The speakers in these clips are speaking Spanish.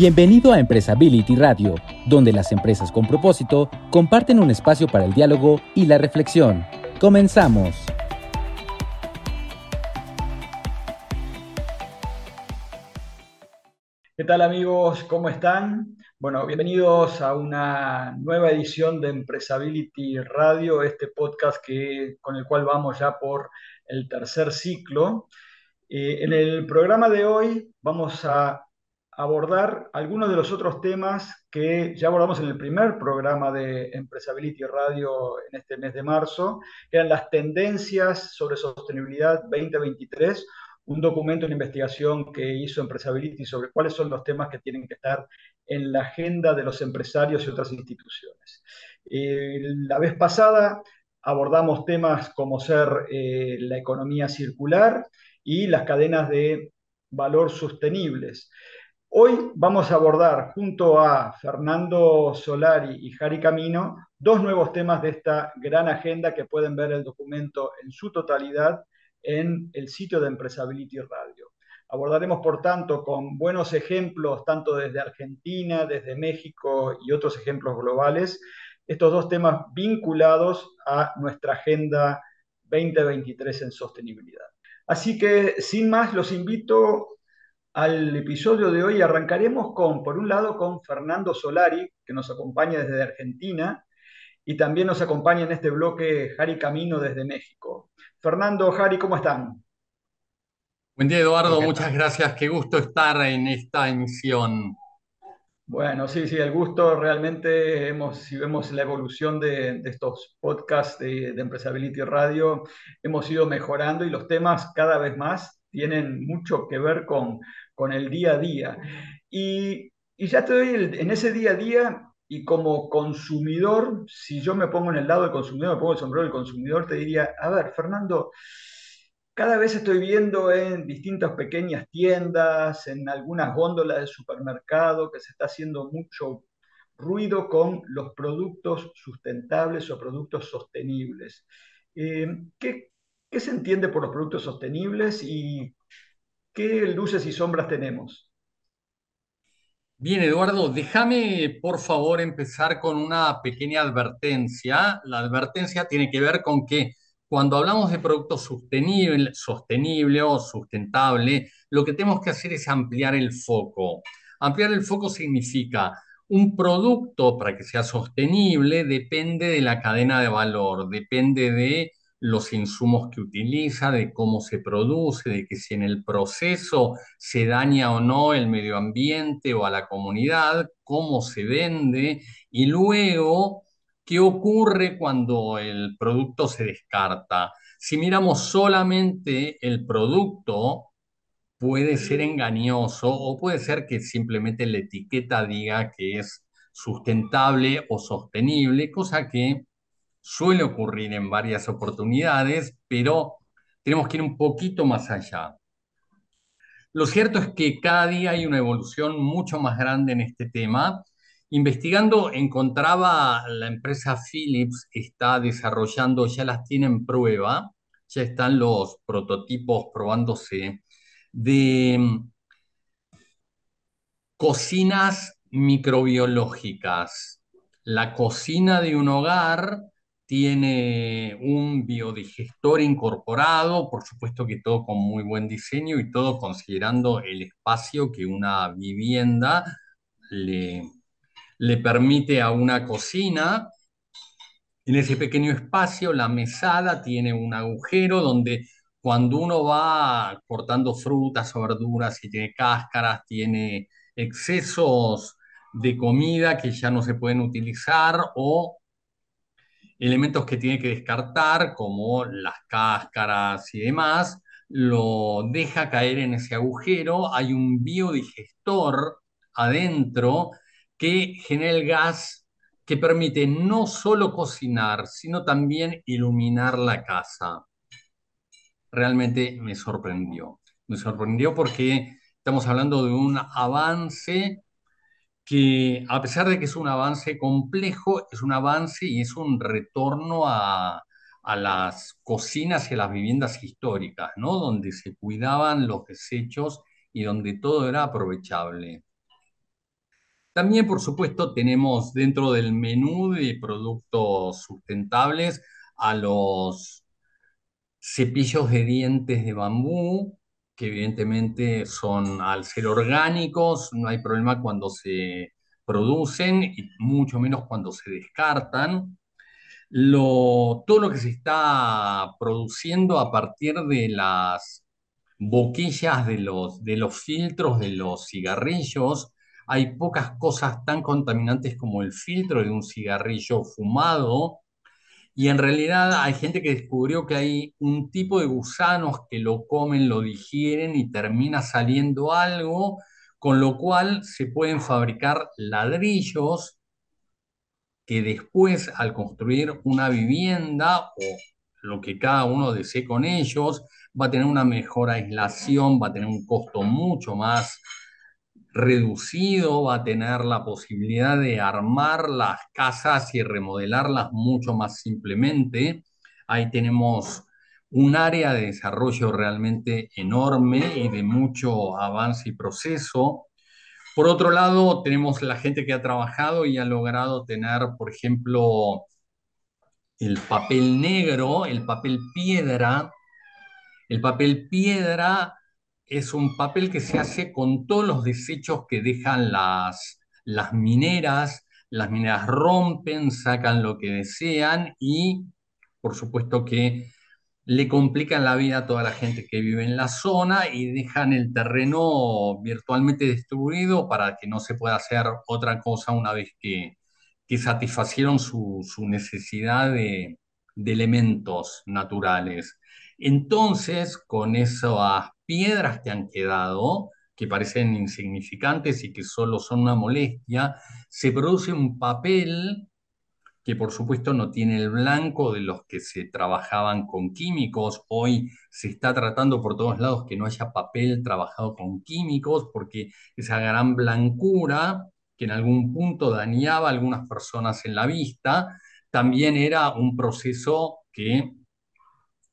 Bienvenido a Empresability Radio, donde las empresas con propósito comparten un espacio para el diálogo y la reflexión. Comenzamos. ¿Qué tal amigos? ¿Cómo están? Bueno, bienvenidos a una nueva edición de Empresability Radio, este podcast que, con el cual vamos ya por el tercer ciclo. Eh, en el programa de hoy vamos a abordar algunos de los otros temas que ya abordamos en el primer programa de Empresability Radio en este mes de marzo, que eran las tendencias sobre sostenibilidad 2023, un documento, una investigación que hizo Empresability sobre cuáles son los temas que tienen que estar en la agenda de los empresarios y otras instituciones. Eh, la vez pasada abordamos temas como ser eh, la economía circular y las cadenas de valor sostenibles. Hoy vamos a abordar junto a Fernando Solari y Jari Camino dos nuevos temas de esta gran agenda que pueden ver el documento en su totalidad en el sitio de Empresability Radio. Abordaremos, por tanto, con buenos ejemplos, tanto desde Argentina, desde México y otros ejemplos globales, estos dos temas vinculados a nuestra Agenda 2023 en sostenibilidad. Así que, sin más, los invito al episodio de hoy. Arrancaremos con, por un lado, con Fernando Solari, que nos acompaña desde Argentina, y también nos acompaña en este bloque Jari Camino desde México. Fernando, Jari, ¿cómo están? Buen día, Eduardo. Muchas gracias. Qué gusto estar en esta emisión. Bueno, sí, sí, el gusto realmente, hemos, si vemos la evolución de, estos podcasts de, de Empresability Radio, hemos ido mejorando y los temas cada vez más tienen mucho que ver con, con el día a día. Y, y ya te doy en ese día a día y como consumidor, si yo me pongo en el lado del consumidor, me pongo el sombrero del consumidor, te diría, a ver, Fernando, cada vez estoy viendo en distintas pequeñas tiendas, en algunas góndolas de supermercado, que se está haciendo mucho ruido con los productos sustentables o productos sostenibles. Eh, ¿qué, ¿Qué se entiende por los productos sostenibles y qué luces y sombras tenemos? Bien, Eduardo, déjame por favor empezar con una pequeña advertencia. La advertencia tiene que ver con que cuando hablamos de productos sostenible, sostenible o sustentable, lo que tenemos que hacer es ampliar el foco. Ampliar el foco significa un producto para que sea sostenible depende de la cadena de valor, depende de los insumos que utiliza, de cómo se produce, de que si en el proceso se daña o no el medio ambiente o a la comunidad, cómo se vende y luego qué ocurre cuando el producto se descarta. Si miramos solamente el producto, puede ser engañoso o puede ser que simplemente la etiqueta diga que es sustentable o sostenible, cosa que suele ocurrir en varias oportunidades, pero tenemos que ir un poquito más allá. Lo cierto es que cada día hay una evolución mucho más grande en este tema. Investigando encontraba la empresa Philips está desarrollando, ya las tiene en prueba, ya están los prototipos probándose de mm, cocinas microbiológicas. La cocina de un hogar tiene un biodigestor incorporado, por supuesto que todo con muy buen diseño y todo considerando el espacio que una vivienda le, le permite a una cocina. En ese pequeño espacio, la mesada tiene un agujero donde cuando uno va cortando frutas o verduras y tiene cáscaras, tiene excesos de comida que ya no se pueden utilizar o elementos que tiene que descartar, como las cáscaras y demás, lo deja caer en ese agujero, hay un biodigestor adentro que genera el gas que permite no solo cocinar, sino también iluminar la casa. Realmente me sorprendió. Me sorprendió porque estamos hablando de un avance que a pesar de que es un avance complejo, es un avance y es un retorno a, las cocinas y a las viviendas históricas, ¿no? Donde se cuidaban los desechos y donde todo era aprovechable. También, por supuesto, tenemos dentro del menú de productos sustentables a los cepillos de dientes de bambú, que evidentemente son, al ser orgánicos, no hay problema cuando se producen y mucho menos cuando se descartan. Lo, todo lo que se está produciendo a partir de las boquillas de los, de los filtros de los cigarrillos, hay pocas cosas tan contaminantes como el filtro de un cigarrillo fumado, y en realidad hay gente que descubrió que hay un tipo de gusanos que lo comen, lo digieren y termina saliendo algo, con lo cual se pueden fabricar ladrillos que después al construir una vivienda o lo que cada uno desee con ellos, va a tener una mejor aislación, va a tener un costo mucho más reducido, va a tener la posibilidad de armar las casas y remodelarlas mucho más simplemente. Ahí tenemos un área de desarrollo realmente enorme y de mucho avance y proceso. Por otro lado, tenemos la gente que ha trabajado y ha logrado tener, por ejemplo, el papel negro, el papel piedra. El papel piedra es un papel que se hace con todos los desechos que dejan las, las mineras. Las mineras rompen, sacan lo que desean y, por supuesto, que le complican la vida a toda la gente que vive en la zona y dejan el terreno virtualmente destruido para que no se pueda hacer otra cosa una vez que, que satisfacieron su, su necesidad de, de elementos naturales. Entonces, con esas piedras que han quedado, que parecen insignificantes y que solo son una molestia, se produce un papel que por supuesto no tiene el blanco de los que se trabajaban con químicos. Hoy se está tratando por todos lados que no haya papel trabajado con químicos, porque esa gran blancura que en algún punto dañaba a algunas personas en la vista, también era un proceso que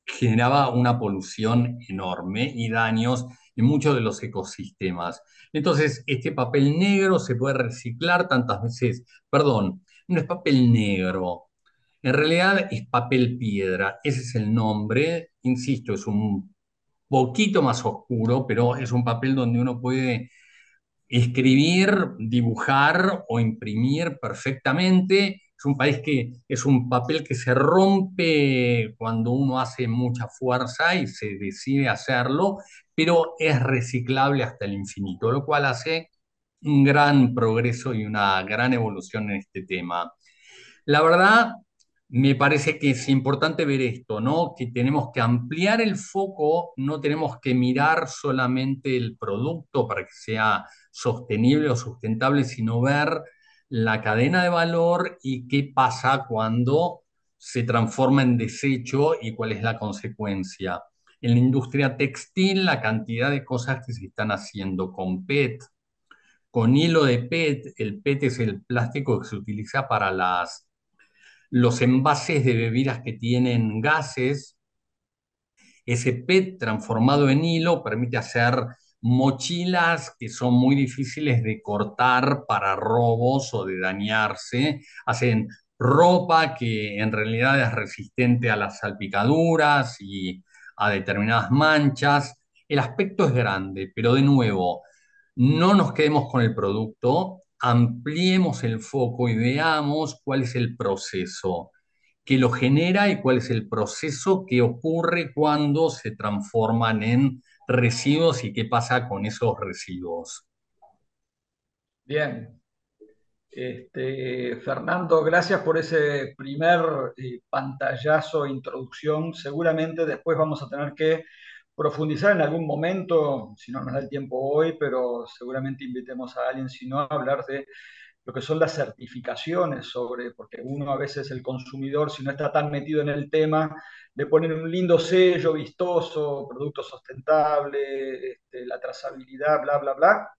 generaba una polución enorme y daños en muchos de los ecosistemas. Entonces, este papel negro se puede reciclar tantas veces, perdón, no es papel negro, en realidad es papel piedra, ese es el nombre, insisto, es un poquito más oscuro, pero es un papel donde uno puede escribir, dibujar o imprimir perfectamente. Es un país que es un papel que se rompe cuando uno hace mucha fuerza y se decide hacerlo, pero es reciclable hasta el infinito, lo cual hace un gran progreso y una gran evolución en este tema. La verdad, me parece que es importante ver esto, ¿no? Que tenemos que ampliar el foco, no tenemos que mirar solamente el producto para que sea sostenible o sustentable, sino ver la cadena de valor y qué pasa cuando se transforma en desecho y cuál es la consecuencia. En la industria textil, la cantidad de cosas que se están haciendo con PET, con hilo de PET, el PET es el plástico que se utiliza para las, los envases de bebidas que tienen gases. Ese PET transformado en hilo permite hacer mochilas que son muy difíciles de cortar para robos o de dañarse. Hacen ropa que en realidad es resistente a las salpicaduras y a determinadas manchas. El aspecto es grande, pero de nuevo, no nos quedemos con el producto, ampliemos el foco y veamos cuál es el proceso que lo genera y cuál es el proceso que ocurre cuando se transforman en residuos y qué pasa con esos residuos. Bien. Este, Fernando, gracias por ese primer eh, pantallazo, introducción. Seguramente después vamos a tener que profundizar en algún momento, si no nos da el tiempo hoy, pero seguramente invitemos a alguien, si no, a hablar de lo que son las certificaciones sobre, porque uno a veces el consumidor, si no está tan metido en el tema, le ponen un lindo sello vistoso, producto sustentable, este, la trazabilidad, bla, bla, bla,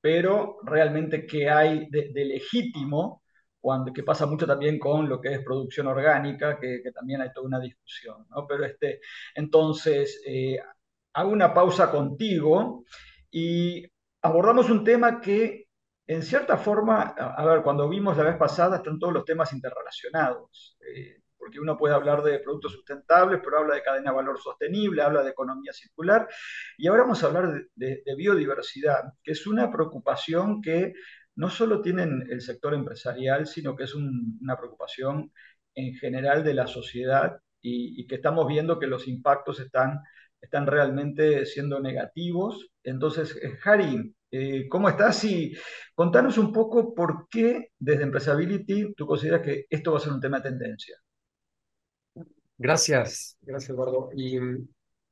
pero realmente qué hay de, legítimo, cuando, que pasa mucho también con lo que es producción orgánica, que, también hay toda una discusión, ¿no? Pero este, entonces, eh, hago una pausa contigo y abordamos un tema que en cierta forma, a, ver, cuando vimos la vez pasada están todos los temas interrelacionados, eh, porque uno puede hablar de productos sustentables, pero habla de cadena de valor sostenible, habla de economía circular, y ahora vamos a hablar de, biodiversidad, que es una preocupación que no solo tiene el sector empresarial, sino que es una preocupación en general de la sociedad y, y que estamos viendo que los impactos están están realmente siendo negativos. Entonces, eh, Harry, eh, ¿cómo estás? Y contanos un poco por qué desde Empresability tú consideras que esto va a ser un tema de tendencia. Gracias, gracias Eduardo. Y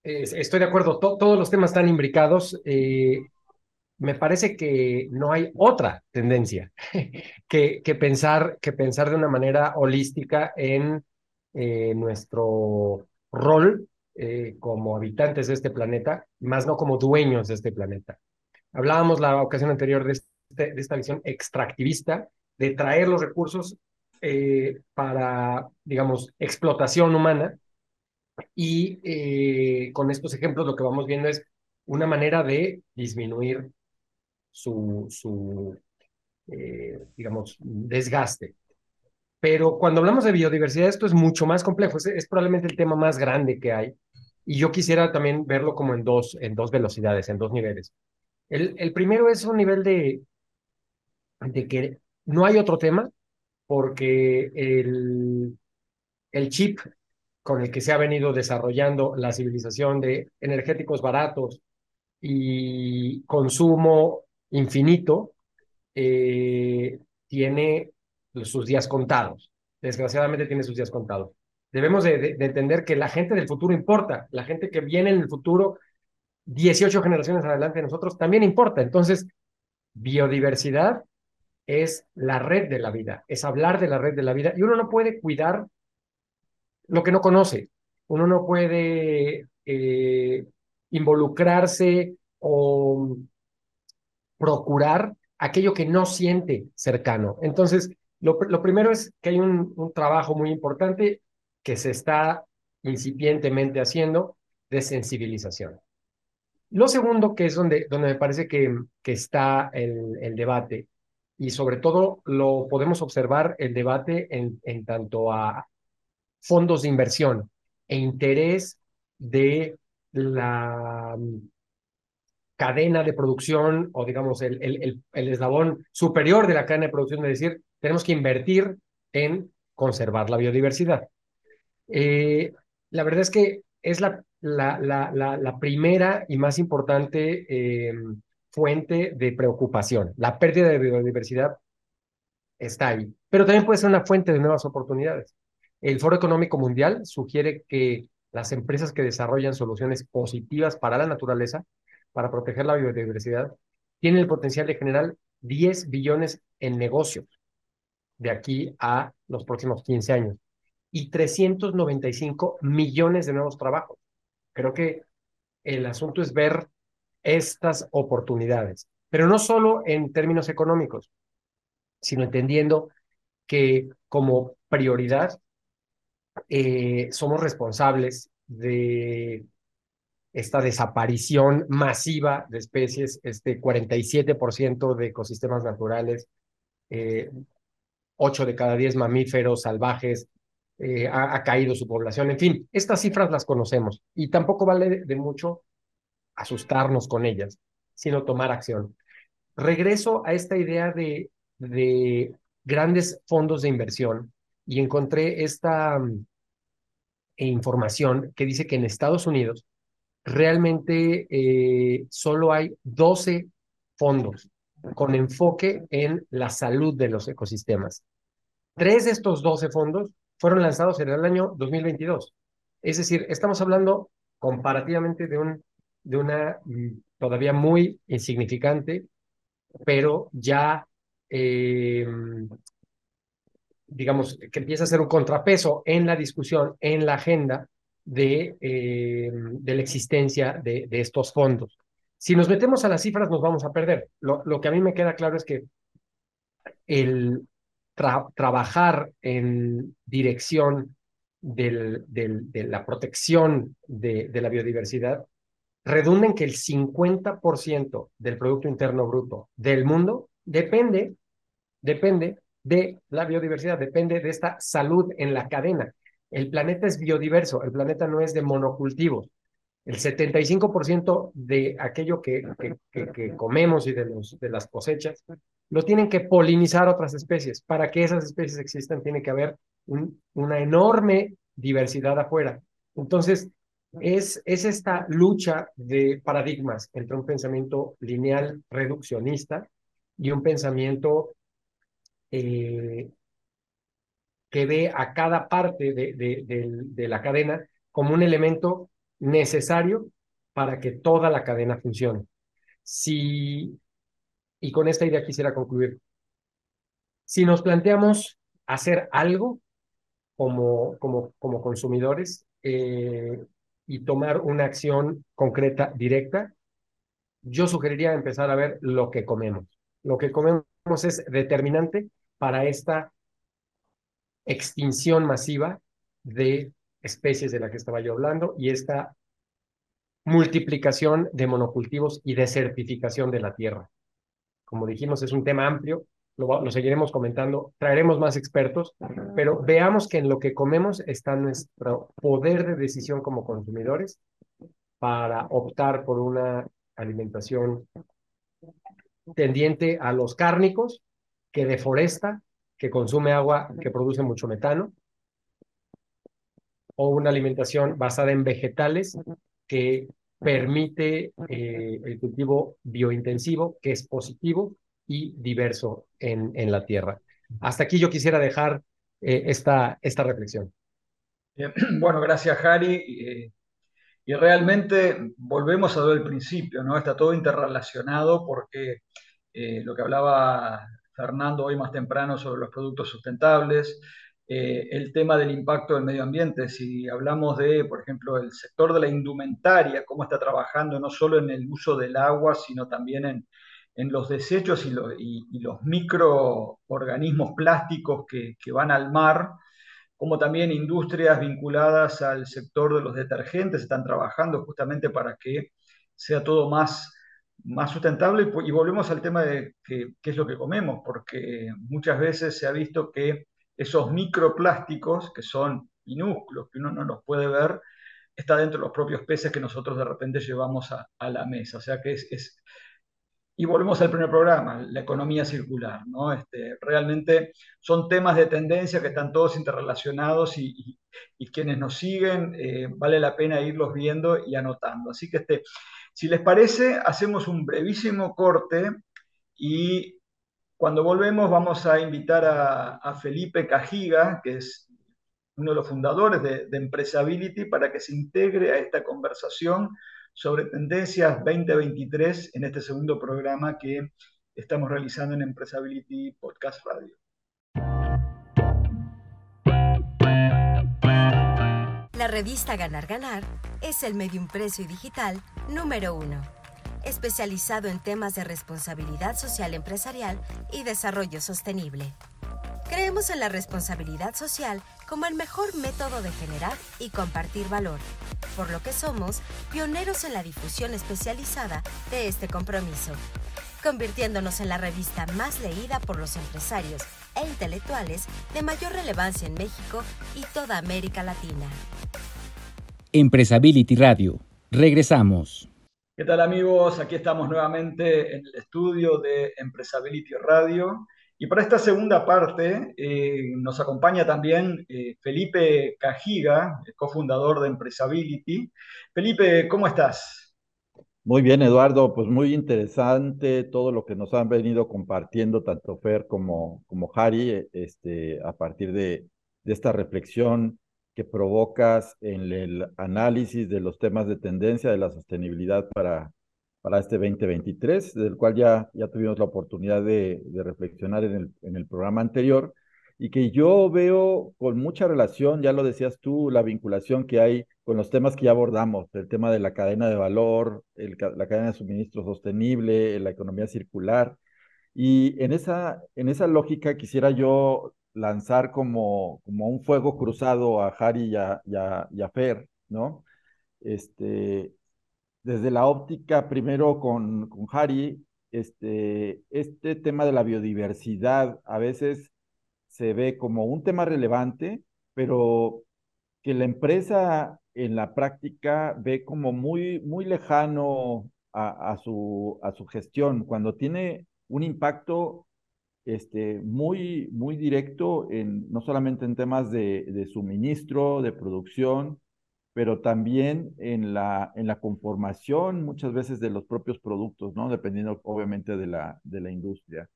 estoy de acuerdo, todos los temas están imbricados. Eh, me parece que no hay otra tendencia que, pensar, que pensar de una manera holística en nuestro rol eh, como habitantes de este planeta, más no como dueños de este planeta. Hablábamos la ocasión anterior de, este, de esta visión extractivista, de traer los recursos eh, para, digamos, explotación humana. Y eh, con estos ejemplos lo que vamos viendo es una manera de disminuir su, su digamos, desgaste. Pero cuando hablamos de biodiversidad, esto es mucho más complejo, es, probablemente el tema más grande que hay. Y yo quisiera también verlo como en dos, en dos velocidades, en dos niveles. El, el primero es un nivel de, de que no hay otro tema, porque el, el chip con el que se ha venido desarrollando la civilización de energéticos baratos y consumo infinito, eh, tiene sus días contados. Desgraciadamente tiene sus días contados debemos de, entender que la gente del futuro importa, la gente que viene en el futuro, 18 generaciones adelante de nosotros, también importa. Entonces, biodiversidad es la red de la vida, es hablar de la red de la vida y uno no puede cuidar lo que no conoce, uno no puede eh, involucrarse o procurar aquello que no siente cercano. Entonces, lo, primero es que hay un trabajo muy importante que se está incipientemente haciendo de sensibilización. Lo segundo, que es donde, donde me parece que, que está el, el debate, y sobre todo lo podemos observar el debate en, en tanto a fondos de inversión e interés de la cadena de producción o digamos el, el, el, eslabón superior de la cadena de producción, de decir, tenemos que invertir en conservar la biodiversidad. Eh, la verdad es que es la, la, la, la primera y más importante eh, fuente de preocupación. La pérdida de biodiversidad está ahí, pero también puede ser una fuente de nuevas oportunidades. El Foro Económico Mundial sugiere que las empresas que desarrollan soluciones positivas para la naturaleza, para proteger la biodiversidad, tienen el potencial de generar 10 billones en negocios de aquí a los próximos 15 años y 395 millones de nuevos trabajos. Creo que el asunto es ver estas oportunidades, pero no solo en términos económicos, sino entendiendo que como prioridad eh, somos responsables de esta desaparición masiva de especies, este 47% de ecosistemas naturales, eh, 8 de cada 10 mamíferos salvajes, eh, ha, caído su población. En fin, estas cifras las conocemos y tampoco vale de, mucho asustarnos con ellas, sino tomar acción. Regreso a esta idea de, de grandes fondos de inversión y encontré esta mm, información que dice que en Estados Unidos realmente eh, solo hay 12 fondos con enfoque en la salud de los ecosistemas. Tres de estos 12 fondos fueron lanzados en el año 2022. Es decir, estamos hablando comparativamente de, un, de una mm, todavía muy insignificante, pero ya, eh, digamos, que empieza a ser un contrapeso en la discusión, en la agenda de, eh, de la existencia de, estos fondos. Si nos metemos a las cifras, nos vamos a perder. Lo, que a mí me queda claro es que el, trabajar en dirección de la protección de la biodiversidad redunda en que el 50% del Producto Interno Bruto del mundo depende, depende de la biodiversidad, depende de esta salud en la cadena. El planeta es biodiverso, el planeta no es de monocultivos. El 75% de aquello que, comemos y de las cosechas lo tienen que polinizar otras especies. Para que esas especies existan, tiene que haber una enorme diversidad afuera. Entonces, es, es esta lucha de paradigmas entre un pensamiento lineal reduccionista y un pensamiento eh, que ve a cada parte de, de, la cadena como un elemento necesario para que toda la cadena funcione. Y con esta idea quisiera concluir, si nos planteamos hacer algo como, como, como consumidores eh, y tomar una acción concreta, directa, yo sugeriría empezar a ver lo que comemos. Lo que comemos es determinante para esta extinción masiva de especies de la que estaba yo hablando y esta multiplicación de monocultivos y desertificación de la tierra. Como dijimos, es un tema amplio, lo, seguiremos comentando, traeremos más expertos, pero veamos que en lo que comemos está nuestro poder de decisión como consumidores para optar por una alimentación tendiente a los cárnicos, que deforesta, que consume agua, que produce mucho metano, o una alimentación basada en vegetales que permite eh, el cultivo biointensivo, que es positivo y diverso en, en la tierra. Hasta aquí yo quisiera dejar eh, esta, esta reflexión. Bueno, gracias, Jari. Eh, y realmente volvemos a lo del principio, ¿no? Está todo interrelacionado porque lo que hablaba Fernando hoy más temprano sobre los productos sustentables, eh, el tema del impacto del medio ambiente. Si hablamos de, por ejemplo, el sector de la indumentaria, cómo está trabajando no solo en el uso del agua, sino también en, en los desechos y, los microorganismos plásticos que, que, van al mar, como también industrias vinculadas al sector de los detergentes están trabajando justamente para que sea todo más más sustentable y volvemos al tema de qué es lo que comemos, porque muchas veces se ha visto que esos microplásticos, que son minúsculos, que uno no los puede ver, está dentro de los propios peces que nosotros de repente llevamos a, la mesa. O sea que es, Y volvemos al primer programa, la economía circular. ¿no? Este, realmente son temas de tendencia que están todos interrelacionados y, quienes nos siguen eh, vale la pena irlos viendo y anotando. Así que este, si les parece, hacemos un brevísimo corte y cuando volvemos vamos a invitar a, Felipe Cajiga, que es uno de los fundadores de, de, Empresability, para que se integre a esta conversación sobre tendencias 2023 en este segundo programa que estamos realizando en Empresability Podcast Radio. La revista Ganar Ganar es el medio impreso y digital número uno especializado en temas de responsabilidad social empresarial y desarrollo sostenible. Creemos en la responsabilidad social como el mejor método de generar y compartir valor, por lo que somos pioneros en la difusión especializada de este compromiso, convirtiéndonos en la revista más leída por los empresarios e intelectuales de mayor relevancia en México y toda América Latina. Empresability Radio. Regresamos. ¿Qué tal amigos? Aquí estamos nuevamente en el estudio de Empresability Radio. Y para esta segunda parte eh, nos acompaña también eh, Felipe Cajiga, cofundador de Empresability. Felipe, ¿cómo estás? Muy bien, Eduardo, pues muy interesante todo lo que nos han venido compartiendo tanto Fer como, como Harry este, a partir de esta reflexión que provocas en el análisis de los temas de tendencia de la sostenibilidad para, para este 2023, del cual ya, ya tuvimos la oportunidad de, de reflexionar en el, en el programa anterior, y que yo veo con mucha relación, ya lo decías tú, la vinculación que hay con los temas que ya abordamos, el tema de la cadena de valor, el, la cadena de suministro sostenible, la economía circular. Y en esa, en esa lógica quisiera yo lanzar como, como un fuego cruzado a Harry y a, y a, Fer, ¿no? Este, desde la óptica, primero con, con Harry, este, este tema de la biodiversidad a veces se ve como un tema relevante, pero que la empresa en la práctica ve como muy, muy lejano a, su, a su gestión, cuando tiene un impacto este, muy, muy directo en, no solamente en temas de, de suministro, de producción, pero también en la, en la conformación muchas veces de los propios productos, ¿no? Dependiendo obviamente de la, de la industria.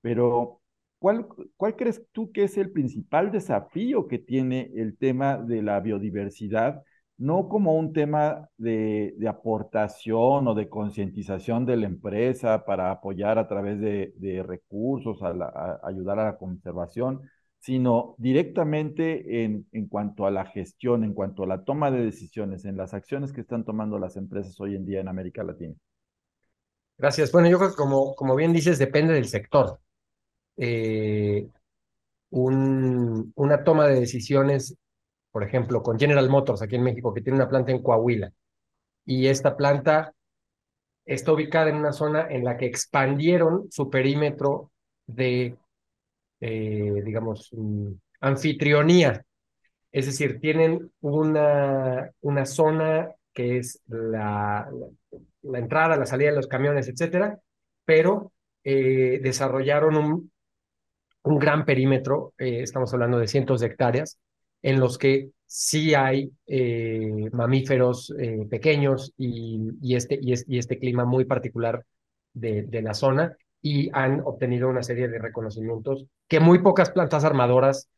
Pero, ¿cuál, ¿cuál crees tú que es el principal desafío que tiene el tema de la biodiversidad? No como un tema de, de aportación o de concientización de la empresa para apoyar a través de, de recursos, a, a ayudar a la conservación, sino directamente en, en, cuanto a la gestión, en cuanto a la toma de decisiones, en las acciones que están tomando las empresas hoy en día en América Latina. Gracias. Bueno, yo creo que como, como bien dices, depende del sector. Eh, un, una toma de decisiones, por ejemplo, con General Motors aquí en México, que tiene una planta en Coahuila, y esta planta está ubicada en una zona en la que expandieron su perímetro de eh, digamos, mm, anfitrionía. Es decir, tienen una, una zona que es la, la, entrada, la salida de los camiones, etcétera, pero eh, desarrollaron un, un gran perímetro, eh, estamos hablando de cientos de hectáreas, en los que sí hay mamíferos pequeños y, y, este, y, y, este clima muy particular de, de la zona y han obtenido una serie de reconocimientos que muy pocas plantas armadoras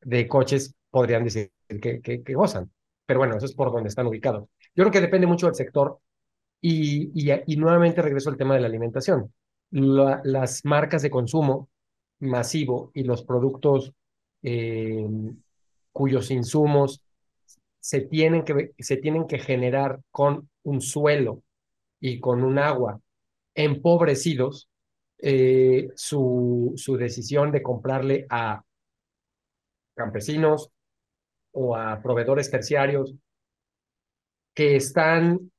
de coches podrían decir que, que, gozan. Pero bueno, eso es por donde están ubicados. Yo creo que depende mucho del sector y, y, nuevamente regreso al tema de la alimentación. las marcas de consumo masivo y los productos eh, cuyos insumos se tienen, que, se tienen que generar con un suelo y con un agua empobrecidos, eh, su, decisión de comprarle a campesinos o a proveedores terciarios que están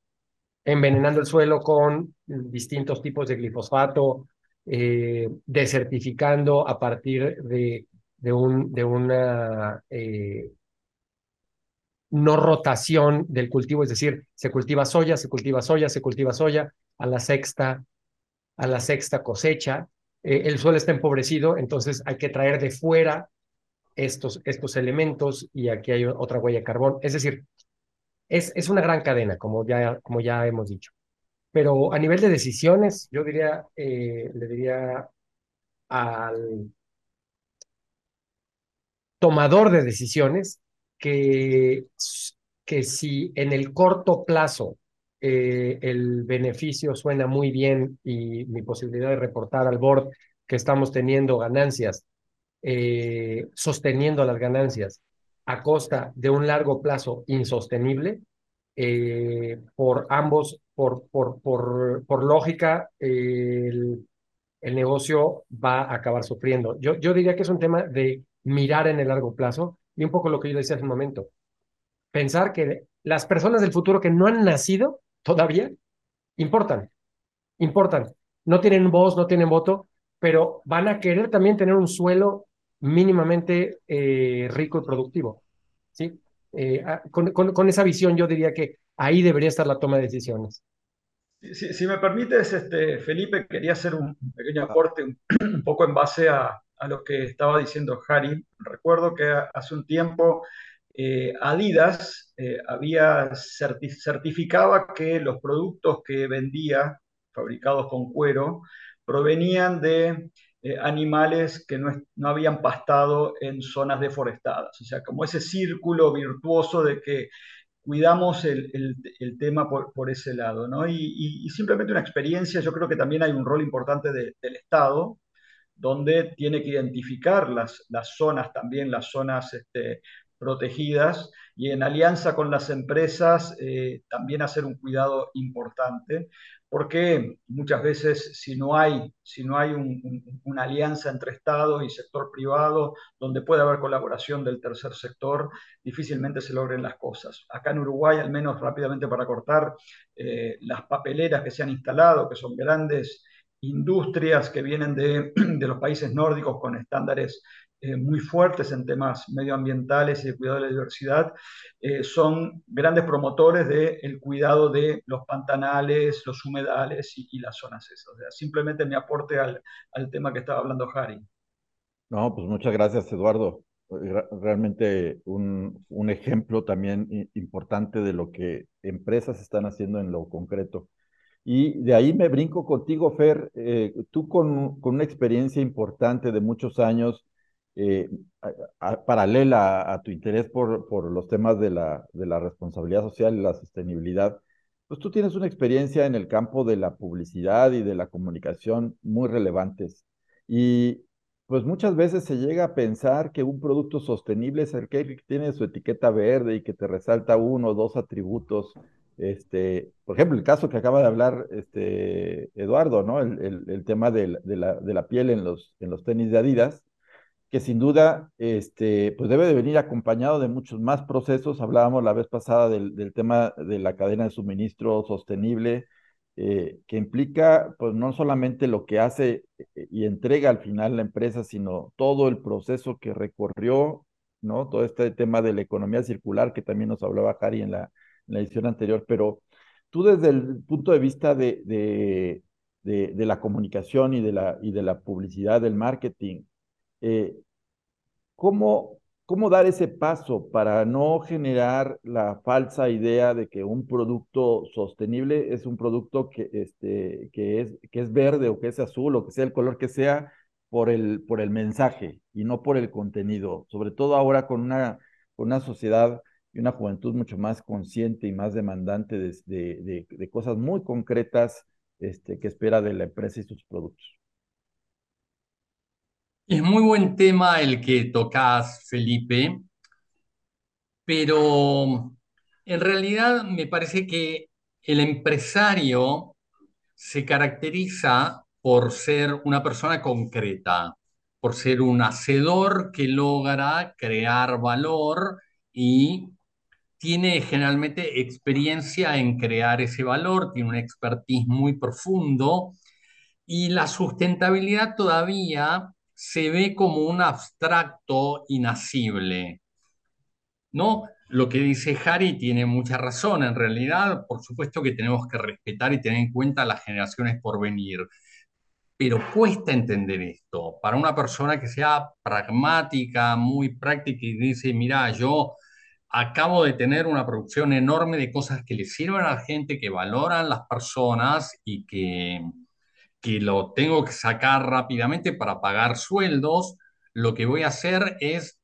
envenenando el suelo con distintos tipos de glifosato, eh, desertificando a partir de una eh, no rotación del cultivo, es decir, se cultiva soya, se cultiva soya, se cultiva soya, a la sexta a la sexta cosecha, eh, el suelo está empobrecido, entonces hay que traer de fuera estos, estos elementos y aquí hay otra huella de carbón. Es decir, es, es una gran cadena, como ya, como ya hemos dicho. Pero a nivel de decisiones, yo diría, eh, le diría al tomador de decisiones que, que si en el corto plazo eh, el beneficio suena muy bien y mi posibilidad de reportar al board que estamos teniendo ganancias, eh, sosteniendo las ganancias a costa de un largo plazo insostenible, eh, por ambos, por, por, por, por lógica, el, el, negocio va a acabar sufriendo. Yo, yo diría que es un tema de mirar en el largo plazo y un poco lo que yo decía hace un momento. Pensar que las personas del futuro que no han nacido todavía importan, importan. No tienen voz, no tienen voto, pero van a querer también tener un suelo mínimamente eh, rico y productivo. ¿sí? Eh, ah, con, con, esa visión yo diría que ahí debería estar la toma de decisiones. Si, me permites, este, Felipe, quería hacer un pequeño aporte un, un poco en base a, a, lo que estaba diciendo Harry. Recuerdo que hace un tiempo eh, Adidas eh, había certificaba que los productos que vendía, fabricados con cuero, provenían de eh, animales que no, no, habían pastado en zonas deforestadas. O sea, como ese círculo virtuoso de que cuidamos el, el, tema por, por, ese lado. ¿no? Y, y, simplemente una experiencia, yo creo que también hay un rol importante de, del Estado, donde tiene que identificar las, las zonas también, las zonas este, protegidas y en alianza con las empresas eh, también hacer un cuidado importante, porque muchas veces si no hay, si no hay un, un, una alianza entre Estado y sector privado, donde puede haber colaboración del tercer sector, difícilmente se logren las cosas. Acá en Uruguay, al menos rápidamente para cortar, eh, las papeleras que se han instalado, que son grandes industrias que vienen de, los países nórdicos con estándares eh, muy fuertes en temas medioambientales y de cuidado de la diversidad, eh, son grandes promotores del cuidado de los pantanales, los humedales y, las zonas esas. O sea, simplemente mi aporte al, al tema que estaba hablando Harry. No, pues muchas gracias, Eduardo. Realmente un, un ejemplo también importante de lo que empresas están haciendo en lo concreto. Y de ahí me brinco contigo, Fer, eh, tú con, con, una experiencia importante de muchos años, eh, paralela a, tu interés por, los temas de la, responsabilidad social y la sostenibilidad, pues tú tienes una experiencia en el campo de la publicidad y de la comunicación muy relevantes. Y pues muchas veces se llega a pensar que un producto sostenible es el que tiene su etiqueta verde y que te resalta uno o dos atributos este, por ejemplo, el caso que acaba de hablar este, Eduardo, ¿no? El, tema de la, piel en los tenis de Adidas, que sin duda este, pues debe de venir acompañado de muchos más procesos. Hablábamos la vez pasada del, tema de la cadena de suministro sostenible, eh, que implica pues no solamente lo que hace eh, y entrega al final la empresa, sino todo el proceso que recorrió, ¿no? Todo este tema de la economía circular que también nos hablaba Harry en la, edición anterior, pero tú desde el punto de vista de, de, de, la comunicación y de la, y de la publicidad, del marketing, eh, ¿cómo, ¿cómo dar ese paso para no generar la falsa idea de que un producto sostenible es un producto que, este, que, es, que es verde o que es azul o que sea el color que sea por el, por el mensaje y no por el contenido, sobre todo ahora con una, con una sociedad y una juventud mucho más consciente y más demandante de, de, cosas muy concretas este, que espera de la empresa y sus productos. Es muy buen tema el que tocas, Felipe, pero en realidad me parece que el empresario se caracteriza por ser una persona concreta, por ser un hacedor que logra crear valor y tiene generalmente experiencia en crear ese valor, tiene un expertise muy profundo y la sustentabilidad todavía se ve como un abstracto inacible. ¿No? Lo que dice Harry tiene mucha razón. En realidad, por supuesto que tenemos que respetar y tener en cuenta las generaciones por venir. Pero cuesta entender esto. Para una persona que sea pragmática, muy práctica y dice, mira, yo acabo de tener una producción enorme de cosas que le sirven a la gente, que valoran las personas y que, que lo tengo que sacar rápidamente para pagar sueldos, lo que voy a hacer es,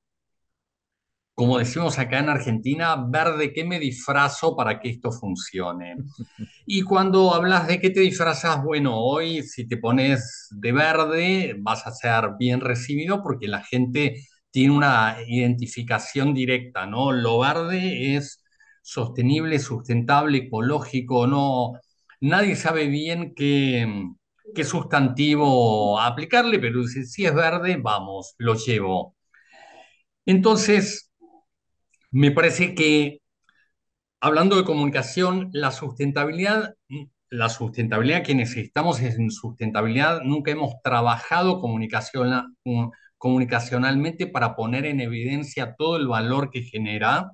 como decimos acá en Argentina, ver de qué me disfrazo para que esto funcione. Y cuando hablas de qué te disfrazas, bueno, hoy si te pones de verde vas a ser bien recibido porque la gente tiene una identificación directa, ¿no? Lo verde es sostenible, sustentable, ecológico, no, nadie sabe bien qué, qué sustantivo aplicarle, pero si es verde, vamos, lo llevo. Entonces, me parece que hablando de comunicación, la sustentabilidad, la sustentabilidad que necesitamos es en sustentabilidad, nunca hemos trabajado comunicacionalmente para poner en evidencia todo el valor que genera.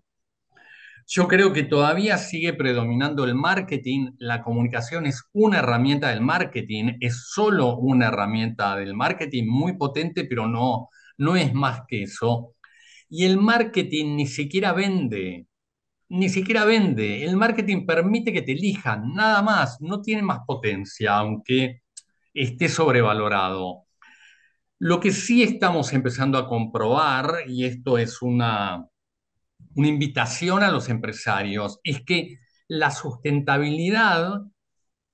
Yo creo que todavía sigue predominando el marketing. La comunicación es una herramienta del marketing, es solo una herramienta del marketing muy potente, pero no, no es más que eso. Y el marketing ni siquiera vende, ni siquiera vende. El marketing permite que te elijan, nada más, no tiene más potencia, aunque esté sobrevalorado. Lo que sí estamos empezando a comprobar, y esto es una, una invitación a los empresarios, es que la sustentabilidad,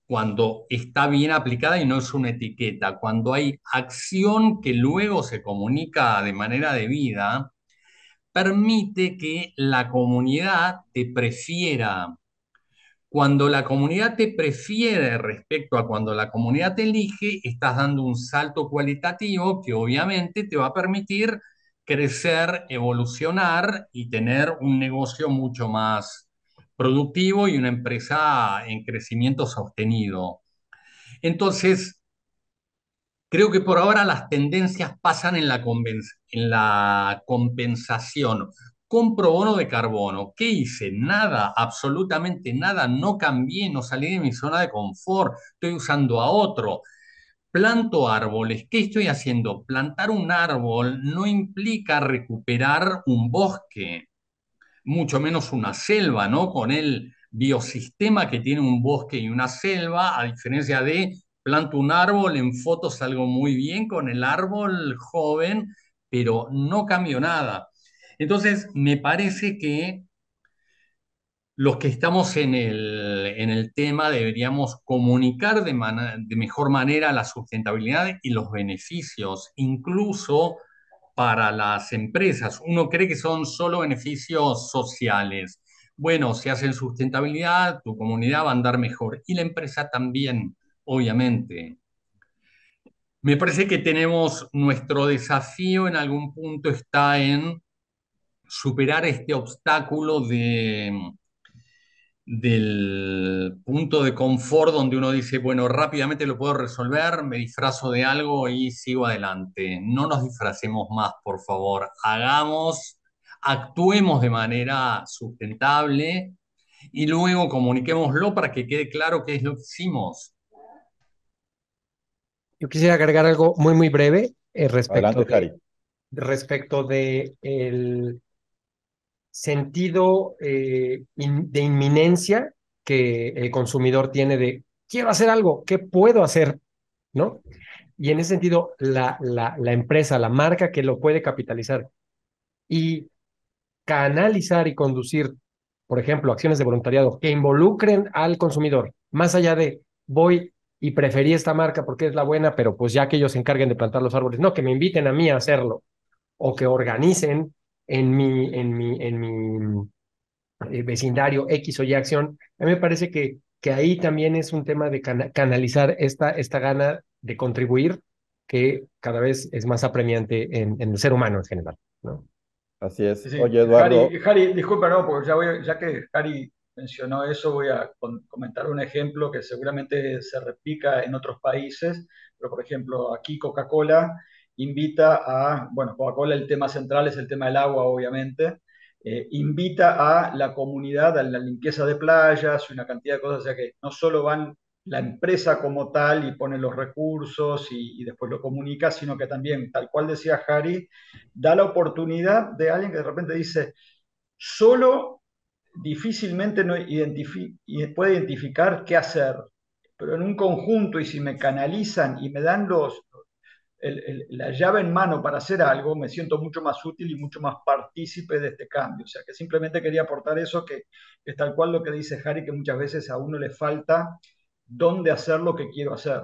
cuando está bien aplicada y no es una etiqueta, cuando hay acción que luego se comunica de manera debida, permite que la comunidad te prefiera. Cuando la comunidad te prefiere respecto a cuando la comunidad te elige, estás dando un salto cualitativo que obviamente te va a permitir crecer, evolucionar y tener un negocio mucho más productivo y una empresa en crecimiento sostenido. Entonces, Creo que por ahora las tendencias pasan en la, en la compensación. Compro bono de carbono. ¿Qué hice? Nada, absolutamente nada. No cambié, no salí de mi zona de confort. Estoy usando a otro. Planto árboles. ¿Qué estoy haciendo? Plantar un árbol no implica recuperar un bosque, mucho menos una selva, ¿no? Con el biosistema que tiene un bosque y una selva, a diferencia de planto un árbol, en fotos salgo muy bien con el árbol joven, pero no cambio nada. Entonces, me parece que los que estamos en el, en el tema deberíamos comunicar de, de mejor manera la sustentabilidad y los beneficios, incluso para las empresas. Uno cree que son solo beneficios sociales. Bueno, si hacen sustentabilidad, tu comunidad va a andar mejor y la empresa también obviamente. Me parece que tenemos nuestro desafío en algún punto está en superar este obstáculo de, del punto de confort donde uno dice, bueno, rápidamente lo puedo resolver, me disfrazo de algo y sigo adelante. No nos disfracemos más, por favor. Hagamos, actuemos de manera sustentable y luego comuniquémoslo para que quede claro qué es lo que hicimos. Yo quisiera agregar algo muy, muy breve eh, respecto, de, respecto de el sentido eh, de inminencia que el consumidor tiene de quiero hacer algo, ¿qué puedo hacer? ¿No? Y en ese sentido, la, la, la empresa, la marca que lo puede capitalizar y canalizar y conducir, por ejemplo, acciones de voluntariado que involucren al consumidor, más allá de voy y preferí esta marca porque es la buena, pero pues ya que ellos se encarguen de plantar los árboles, no, que me inviten a mí a hacerlo o que organicen en mi, en mi, en mi eh, vecindario X o Y acción. A mí me parece que, que ahí también es un tema de canalizar esta, esta gana de contribuir que cada vez es más apremiante en, el ser humano en general. ¿no? Así es. Oye, Eduardo. Harry, disculpa, no, porque ya, voy, ya que Harry mencionó eso, voy a comentar un ejemplo que seguramente se replica en otros países, pero por ejemplo aquí Coca-Cola invita a, bueno, Coca-Cola el tema central es el tema del agua, obviamente, eh, invita a la comunidad a la limpieza de playas y una cantidad de cosas, o sea que no solo van la empresa como tal y pone los recursos y, después lo comunica, sino que también, tal cual decía Harry, da la oportunidad de alguien que de repente dice, solo difícilmente no puede identificar qué hacer, pero en un conjunto y si me canalizan y me dan los, la llave en mano para hacer algo, me siento mucho más útil y mucho más partícipe de este cambio. O sea, que simplemente quería aportar eso, que es tal cual lo que dice Harry, que muchas veces a uno le falta dónde hacer lo que quiero hacer.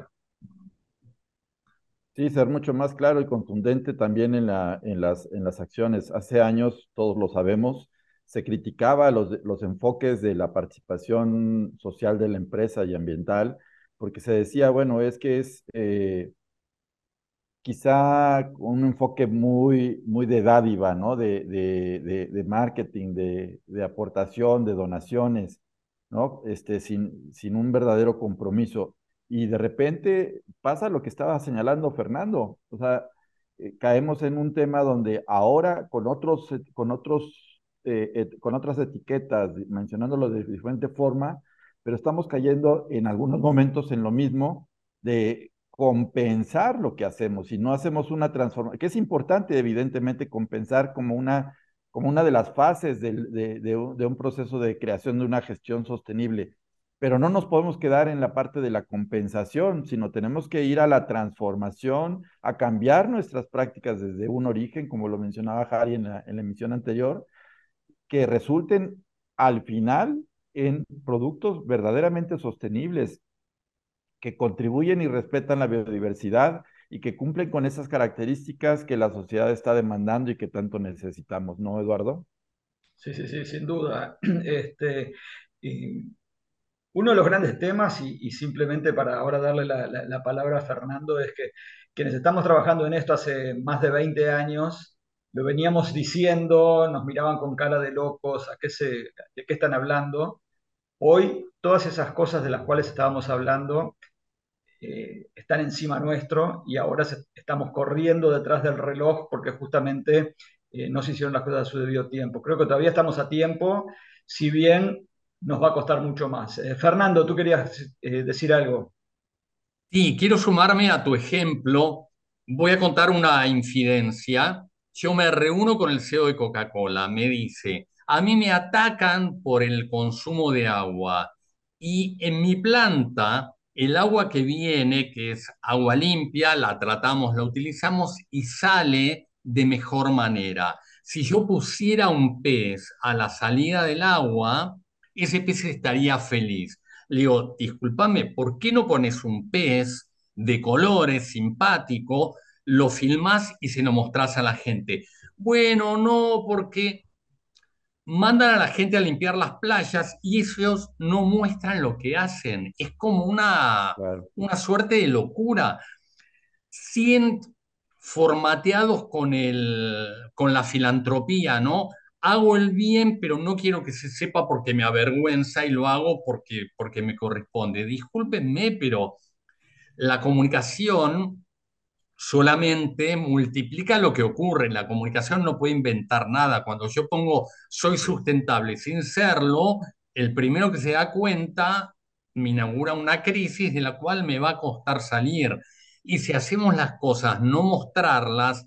Sí, ser mucho más claro y contundente también en, la, en, las, en las acciones. Hace años, todos lo sabemos, se criticaba los, los enfoques de la participación social de la empresa y ambiental, porque se decía, bueno, es que es eh, quizá un enfoque muy, muy de dádiva, ¿no? De, de, de, marketing, de, aportación, de donaciones, ¿no? Este, sin, sin un verdadero compromiso. Y de repente pasa lo que estaba señalando Fernando, o sea, eh, caemos en un tema donde ahora con otros, con otros eh, con otras etiquetas, mencionándolo de diferente forma, pero estamos cayendo en algunos momentos en lo mismo de compensar lo que hacemos y no hacemos una transformación, que es importante evidentemente compensar como una, como una de las fases de, un proceso de creación de una gestión sostenible, pero no nos podemos quedar en la parte de la compensación, sino tenemos que ir a la transformación, a cambiar nuestras prácticas desde un origen, como lo mencionaba Harry en la, en la emisión anterior, que resulten al final en productos verdaderamente sostenibles, que contribuyen y respetan la biodiversidad y que cumplen con esas características que la sociedad está demandando y que tanto necesitamos, ¿no, Eduardo? Sí, sí, sí, sin duda. Este, uno de los grandes temas, y, simplemente para ahora darle la, palabra a Fernando, es que quienes estamos trabajando en esto hace más de 20 años, lo veníamos diciendo, nos miraban con cara de locos, ¿a qué se, ¿de qué están hablando? Hoy, todas esas cosas de las cuales estábamos hablando eh, están encima nuestro y ahora estamos corriendo detrás del reloj porque justamente eh, no se hicieron las cosas a su debido tiempo. Creo que todavía estamos a tiempo, si bien nos va a costar mucho más. Fernando, tú querías decir algo. Sí, quiero sumarme a tu ejemplo. Voy a contar una infidencia. Yo me reúno con el CEO de Coca-Cola, me dice, a mí me atacan por el consumo de agua y en mi planta el agua que viene, que es agua limpia, la tratamos, la utilizamos y sale de mejor manera. Si yo pusiera un pez a la salida del agua, ese pez estaría feliz. Le digo, discúlpame, ¿por qué no pones un pez de colores, simpático, lo filmás y se lo mostrás a la gente? Bueno, no, porque mandan a la gente a limpiar las playas y ellos no muestran lo que hacen. Es como una, una suerte de locura. Siguen formateados con, el, con la filantropía, ¿no? hago el bien, pero no quiero que se sepa porque me avergüenza y lo hago porque, porque me corresponde. Discúlpenme, pero la comunicación solamente multiplica lo que ocurre. La comunicación no puede inventar nada. Cuando yo pongo soy sustentable sin serlo, el primero que se da cuenta me inaugura una crisis de la cual me va a costar salir. Y si hacemos las cosas, no mostrarlas,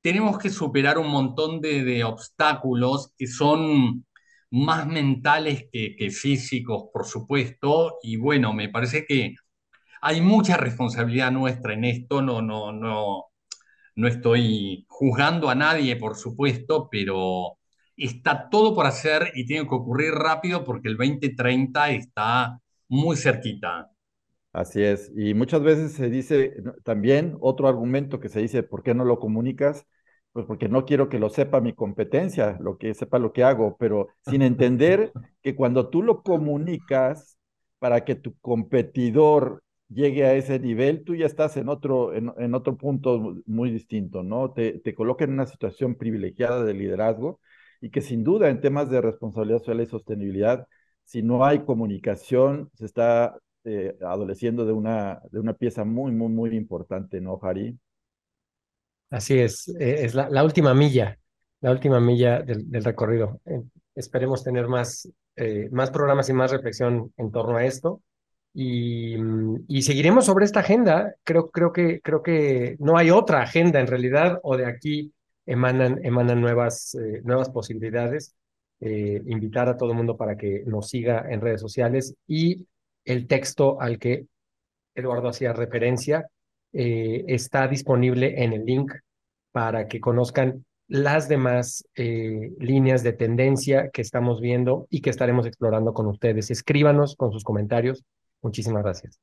tenemos que superar un montón de, obstáculos que son más mentales que, físicos, por supuesto, y bueno, me parece que hay mucha responsabilidad nuestra en esto, no, no, no, no estoy juzgando a nadie, por supuesto, pero está todo por hacer y tiene que ocurrir rápido porque el 2030 está muy cerquita. Así es, y muchas veces se dice también otro argumento que se dice, ¿por qué no lo comunicas? Pues porque no quiero que lo sepa mi competencia, lo que sepa lo que hago, pero sin entender que cuando tú lo comunicas para que tu competidor llegue a ese nivel, tú ya estás en otro, en, otro punto muy distinto, ¿no? Te, te coloca en una situación privilegiada de liderazgo y que sin duda en temas de responsabilidad social y sostenibilidad, si no hay comunicación, se está eh, adoleciendo de una, de una pieza muy, muy, muy importante, ¿no, Jari? Así es, eh, es la, última milla, la última milla del, recorrido. Eh, esperemos tener más, más programas y más reflexión en torno a esto. Y, y, seguiremos sobre esta agenda. Creo, creo, que, creo que no hay otra agenda en realidad, o de aquí emanan, emanan nuevas, nuevas posibilidades. invitar a todo el mundo para que nos siga en redes sociales y el texto al que Eduardo hacía referencia eh, está disponible en el link para que conozcan las demás eh, líneas de tendencia que estamos viendo y que estaremos explorando con ustedes. Escríbanos con sus comentarios. Muchísimas gracias.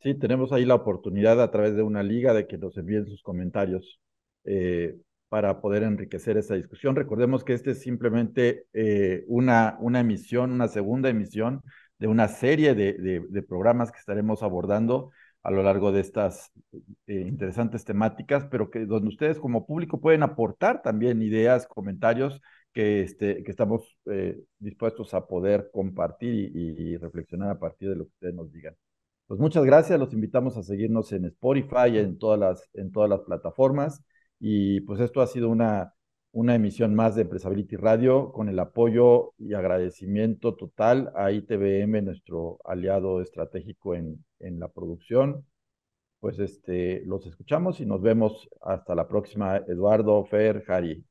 Sí, tenemos ahí la oportunidad a través de una liga de que nos envíen sus comentarios eh, para poder enriquecer esa discusión. Recordemos que este es simplemente una, una emisión, una segunda emisión de una serie de, programas que estaremos abordando a lo largo de estas eh, interesantes temáticas, pero que donde ustedes como público pueden aportar también ideas, comentarios que, este, que estamos eh, dispuestos a poder compartir y, reflexionar a partir de lo que ustedes nos digan. Pues muchas gracias, los invitamos a seguirnos en Spotify, en todas las, en todas las plataformas, y pues esto ha sido una una emisión más de Empresability Radio con el apoyo y agradecimiento total a ITBM, nuestro aliado estratégico en, en la producción. Pues este, los escuchamos y nos vemos hasta la próxima. Eduardo, Fer, Jari.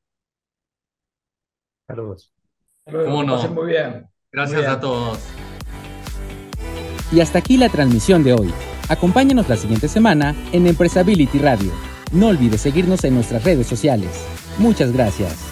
Saludos. ¿Cómo no? Muy bien. Gracias a todos. Y hasta aquí la transmisión de hoy. Acompáñanos la siguiente semana en Empresability Radio. No olvides seguirnos en nuestras redes sociales. Muchas gracias.